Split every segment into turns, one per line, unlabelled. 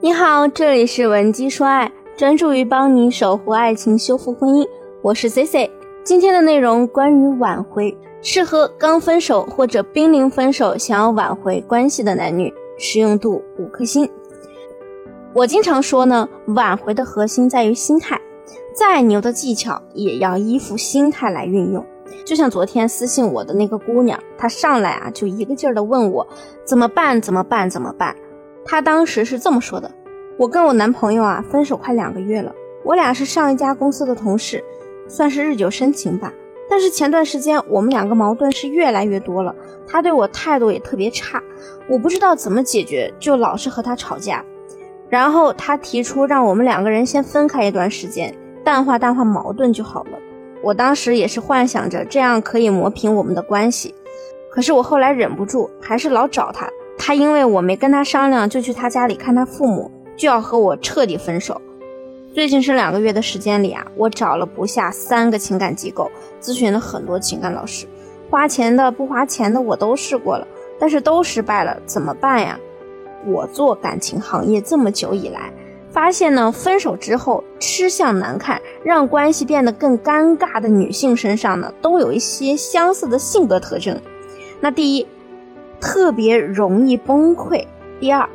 你好，这里是文姬说爱，专注于帮你守护爱情、修复婚姻。我是 C C。今天的内容关于挽回，适合刚分手或者濒临分手想要挽回关系的男女，实用度五颗星。我经常说呢，挽回的核心在于心态，再牛的技巧也要依附心态来运用。就像昨天私信我的那个姑娘，她上来啊就一个劲儿的问我怎么办？怎么办？怎么办？她当时是这么说的：“我跟我男朋友啊分手快两个月了，我俩是上一家公司的同事，算是日久生情吧。但是前段时间我们两个矛盾是越来越多了，他对我态度也特别差，我不知道怎么解决，就老是和他吵架。然后他提出让我们两个人先分开一段时间，淡化淡化矛盾就好了。我当时也是幻想着这样可以磨平我们的关系，可是我后来忍不住，还是老找他。”他因为我没跟他商量，就去他家里看他父母，就要和我彻底分手。最近这两个月的时间里啊，我找了不下三个情感机构，咨询了很多情感老师，花钱的不花钱的我都试过了，但是都失败了，怎么办呀？我做感情行业这么久以来，发现呢，分手之后吃相难看，让关系变得更尴尬的女性身上呢，都有一些相似的性格特征。那第一。特别容易崩溃。第二，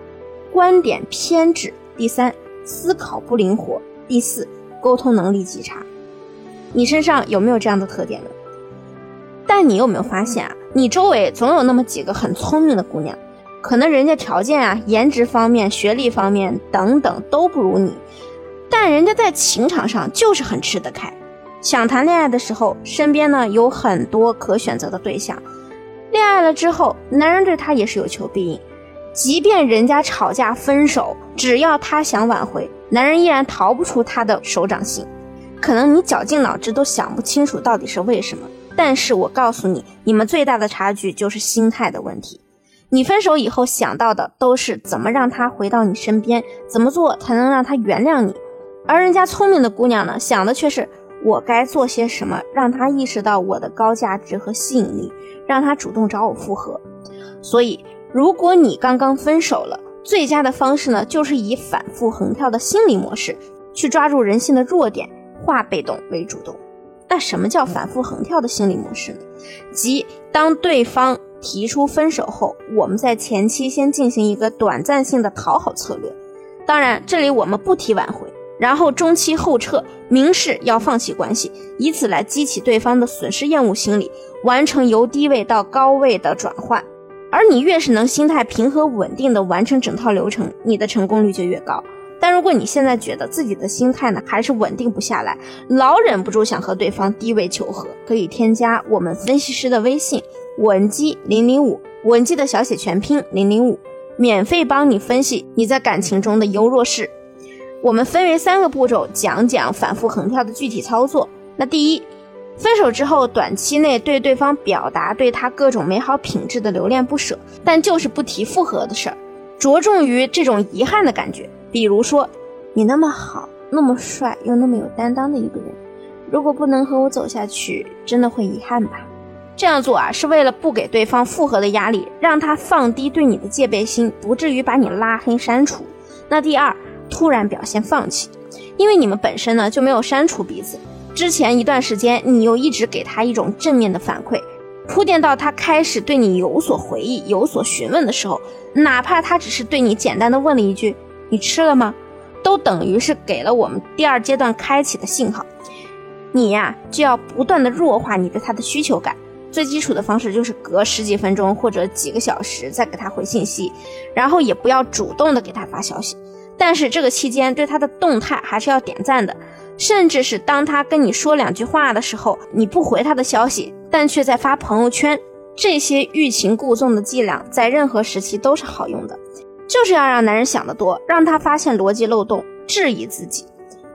观点偏执。第三，思考不灵活。第四，沟通能力极差。你身上有没有这样的特点呢？但你有没有发现啊？你周围总有那么几个很聪明的姑娘，可能人家条件啊、颜值方面、学历方面等等都不如你，但人家在情场上就是很吃得开。想谈恋爱的时候，身边呢有很多可选择的对象。爱了之后，男人对她也是有求必应，即便人家吵架分手，只要她想挽回，男人依然逃不出她的手掌心。可能你绞尽脑汁都想不清楚到底是为什么，但是我告诉你，你们最大的差距就是心态的问题。你分手以后想到的都是怎么让他回到你身边，怎么做才能让他原谅你，而人家聪明的姑娘呢，想的却是。我该做些什么，让他意识到我的高价值和吸引力，让他主动找我复合。所以，如果你刚刚分手了，最佳的方式呢，就是以反复横跳的心理模式去抓住人性的弱点，化被动为主动。那什么叫反复横跳的心理模式呢？即当对方提出分手后，我们在前期先进行一个短暂性的讨好策略。当然，这里我们不提挽回。然后中期后撤，明示要放弃关系，以此来激起对方的损失厌恶心理，完成由低位到高位的转换。而你越是能心态平和稳定的完成整套流程，你的成功率就越高。但如果你现在觉得自己的心态呢还是稳定不下来，老忍不住想和对方低位求和，可以添加我们分析师的微信稳基零零五，文姬的小写全拼零零五，免费帮你分析你在感情中的优弱势。我们分为三个步骤讲讲反复横跳的具体操作。那第一，分手之后短期内对对方表达对他各种美好品质的留恋不舍，但就是不提复合的事儿，着重于这种遗憾的感觉。比如说，你那么好，那么帅，又那么有担当的一个人，如果不能和我走下去，真的会遗憾吧？这样做啊，是为了不给对方复合的压力，让他放低对你的戒备心，不至于把你拉黑删除。那第二。突然表现放弃，因为你们本身呢就没有删除彼此。之前一段时间，你又一直给他一种正面的反馈，铺垫到他开始对你有所回忆、有所询问的时候，哪怕他只是对你简单的问了一句“你吃了吗”，都等于是给了我们第二阶段开启的信号。你呀就要不断的弱化你对他的需求感。最基础的方式就是隔十几分钟或者几个小时再给他回信息，然后也不要主动的给他发消息。但是这个期间对他的动态还是要点赞的，甚至是当他跟你说两句话的时候，你不回他的消息，但却在发朋友圈，这些欲擒故纵的伎俩在任何时期都是好用的，就是要让男人想得多，让他发现逻辑漏洞，质疑自己。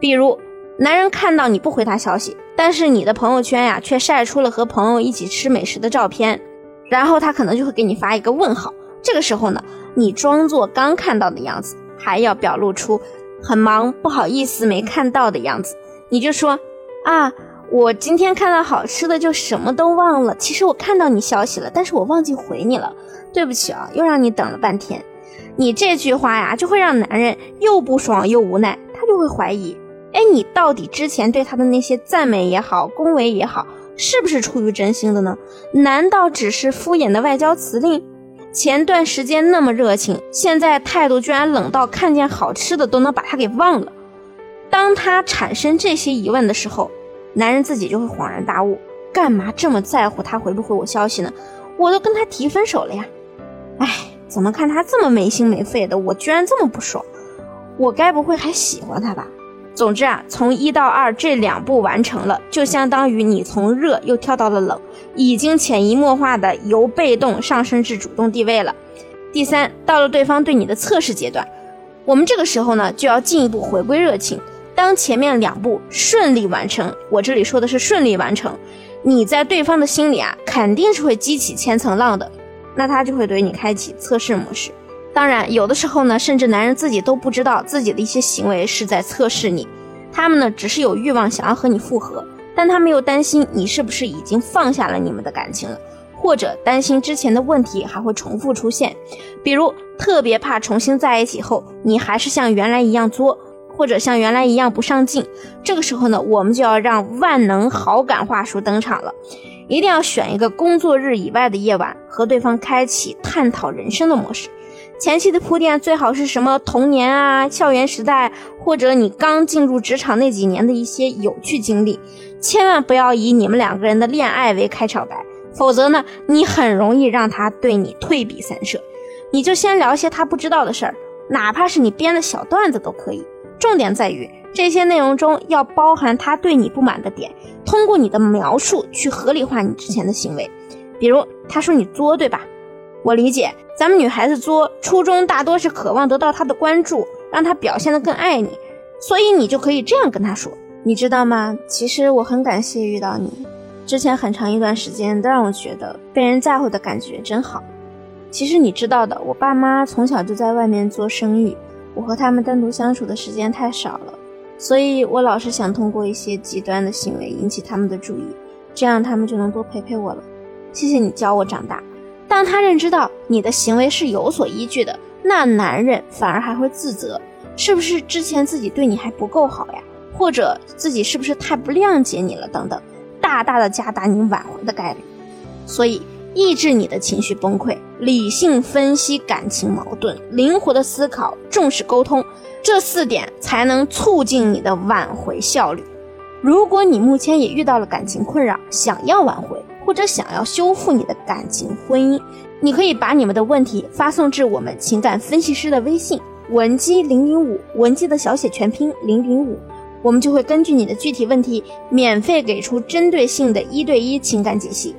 比如，男人看到你不回他消息，但是你的朋友圈呀却晒出了和朋友一起吃美食的照片，然后他可能就会给你发一个问号。这个时候呢，你装作刚看到的样子。还要表露出很忙、不好意思没看到的样子，你就说啊，我今天看到好吃的就什么都忘了。其实我看到你消息了，但是我忘记回你了，对不起啊，又让你等了半天。你这句话呀，就会让男人又不爽又无奈，他就会怀疑，哎，你到底之前对他的那些赞美也好，恭维也好，是不是出于真心的呢？难道只是敷衍的外交辞令？前段时间那么热情，现在态度居然冷到看见好吃的都能把他给忘了。当他产生这些疑问的时候，男人自己就会恍然大悟，干嘛这么在乎他回不回我消息呢？我都跟他提分手了呀！哎，怎么看他这么没心没肺的，我居然这么不爽，我该不会还喜欢他吧？总之啊，从一到二这两步完成了，就相当于你从热又跳到了冷，已经潜移默化的由被动上升至主动地位了。第三，到了对方对你的测试阶段，我们这个时候呢，就要进一步回归热情。当前面两步顺利完成，我这里说的是顺利完成，你在对方的心里啊，肯定是会激起千层浪的，那他就会对你开启测试模式。当然，有的时候呢，甚至男人自己都不知道自己的一些行为是在测试你，他们呢只是有欲望想要和你复合，但他们又担心你是不是已经放下了你们的感情了，或者担心之前的问题还会重复出现，比如特别怕重新在一起后你还是像原来一样作，或者像原来一样不上进。这个时候呢，我们就要让万能好感话术登场了，一定要选一个工作日以外的夜晚，和对方开启探讨人生的模式。前期的铺垫最好是什么童年啊、校园时代，或者你刚进入职场那几年的一些有趣经历，千万不要以你们两个人的恋爱为开场白，否则呢，你很容易让他对你退避三舍。你就先聊些他不知道的事儿，哪怕是你编的小段子都可以。重点在于这些内容中要包含他对你不满的点，通过你的描述去合理化你之前的行为。比如他说你作，对吧？我理解，咱们女孩子作，初衷大多是渴望得到他的关注，让他表现得更爱你，所以你就可以这样跟他说，你知道吗？其实我很感谢遇到你，之前很长一段时间都让我觉得被人在乎的感觉真好。其实你知道的，我爸妈从小就在外面做生意，我和他们单独相处的时间太少了，所以我老是想通过一些极端的行为引起他们的注意，这样他们就能多陪陪我了。谢谢你教我长大。当他认知到你的行为是有所依据的，那男人反而还会自责，是不是之前自己对你还不够好呀？或者自己是不是太不谅解你了？等等，大大的加大你挽回的概率。所以，抑制你的情绪崩溃，理性分析感情矛盾，灵活的思考，重视沟通，这四点才能促进你的挽回效率。如果你目前也遇到了感情困扰，想要挽回。或者想要修复你的感情婚姻，你可以把你们的问题发送至我们情感分析师的微信文姬零零五，文姬的小写全拼零零五，我们就会根据你的具体问题，免费给出针对性的一对一情感解析。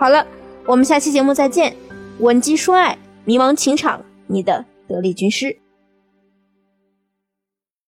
好了，我们下期节目再见，文姬说爱，迷茫情场，你的得力军师。